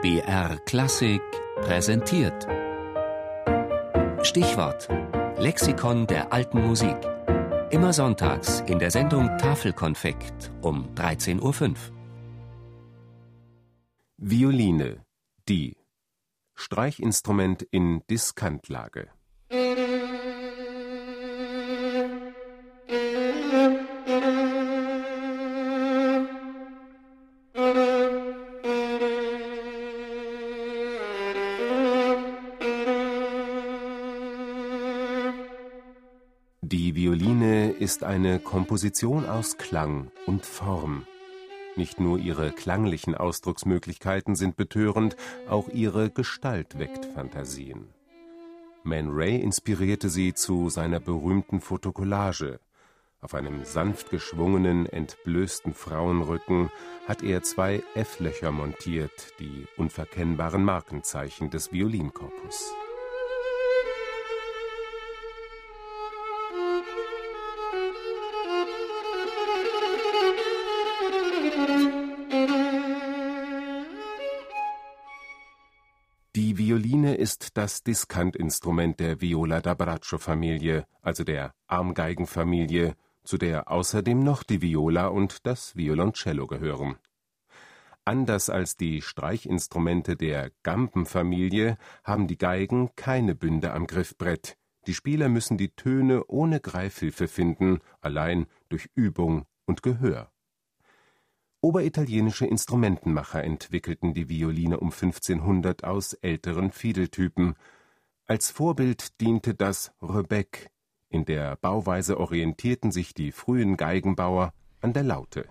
BR Klassik präsentiert. Stichwort: Lexikon der alten Musik. Immer sonntags in der Sendung Tafelkonfekt um 13.05 Uhr. Violine, die. Streichinstrument in Diskantlage. Die Violine ist eine Komposition aus Klang und Form. Nicht nur ihre klanglichen Ausdrucksmöglichkeiten sind betörend, auch ihre Gestalt weckt Fantasien. Man Ray inspirierte sie zu seiner berühmten Fotokollage. Auf einem sanft geschwungenen, entblößten Frauenrücken hat er zwei F-Löcher montiert, die unverkennbaren Markenzeichen des Violinkorpus. Die Violine ist das Diskantinstrument der Viola da Braccio-Familie, also der Armgeigenfamilie, zu der außerdem noch die Viola und das Violoncello gehören. Anders als die Streichinstrumente der Gambenfamilie haben die Geigen keine Bünde am Griffbrett. Die Spieler müssen die Töne ohne Greifhilfe finden, allein durch Übung und Gehör. Oberitalienische Instrumentenmacher entwickelten die Violine um 1500 aus älteren Fiedeltypen. Als Vorbild diente das Rebec, in der Bauweise orientierten sich die frühen Geigenbauer an der Laute.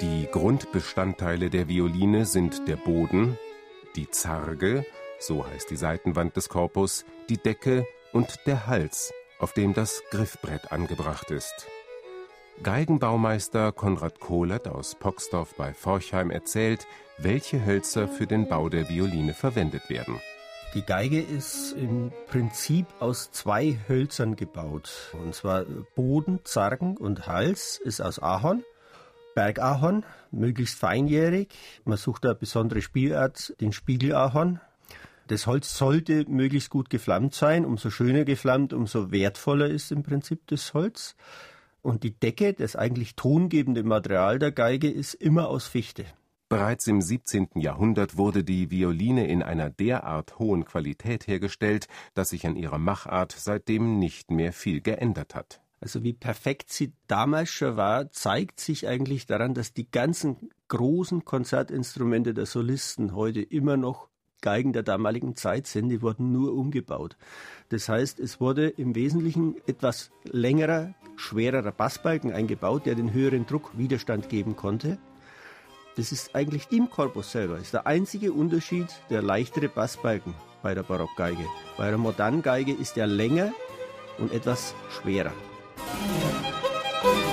Die Grundbestandteile der Violine sind der Boden, die Zarge so heißt die Seitenwand des Korpus, die Decke und der Hals, auf dem das Griffbrett angebracht ist. Geigenbaumeister Konrad Kohlert aus Poxdorf bei Forchheim erzählt, welche Hölzer für den Bau der Violine verwendet werden. Die Geige ist im Prinzip aus zwei Hölzern gebaut. Und zwar Boden, Zargen und Hals ist aus Ahorn. Bergahorn, möglichst feinjährig. Man sucht eine besondere Spielart, den Spiegelahorn. Das Holz sollte möglichst gut geflammt sein. Umso schöner geflammt, umso wertvoller ist im Prinzip das Holz. Und die Decke, das eigentlich tongebende Material der Geige, ist immer aus Fichte. Bereits im 17. Jahrhundert wurde die Violine in einer derart hohen Qualität hergestellt, dass sich an ihrer Machart seitdem nicht mehr viel geändert hat. Also wie perfekt sie damals schon war, zeigt sich eigentlich daran, dass die ganzen großen Konzertinstrumente der Solisten heute immer noch Geigen der damaligen Zeit sind, die wurden nur umgebaut. Das heißt, es wurde im Wesentlichen etwas längerer, schwererer Bassbalken eingebaut, der den höheren Druck Widerstand geben konnte. Das ist eigentlich im Korpus selber, ist der einzige Unterschied der leichtere Bassbalken bei der Barockgeige. Bei der modernen Geige ist er länger und etwas schwerer. Die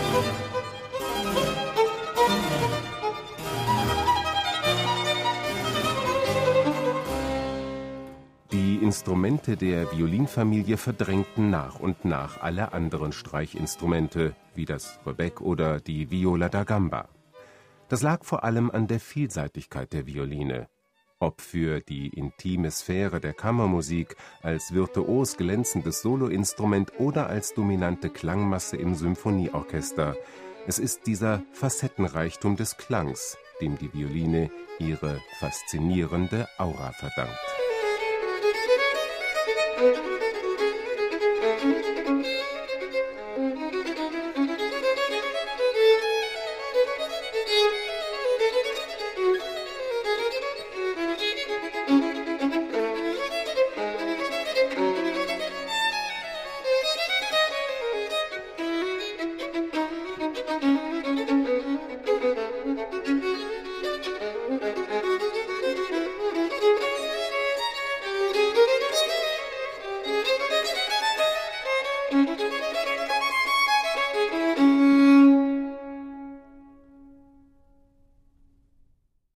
Instrumente der Violinfamilie verdrängten nach und nach alle anderen Streichinstrumente, wie das Rebec oder die Viola da Gamba. Das lag vor allem an der Vielseitigkeit der Violine. Ob für die intime Sphäre der Kammermusik als virtuos glänzendes Soloinstrument oder als dominante Klangmasse im Symphonieorchester, es ist dieser Facettenreichtum des Klangs, dem die Violine ihre faszinierende Aura verdankt. Thank you.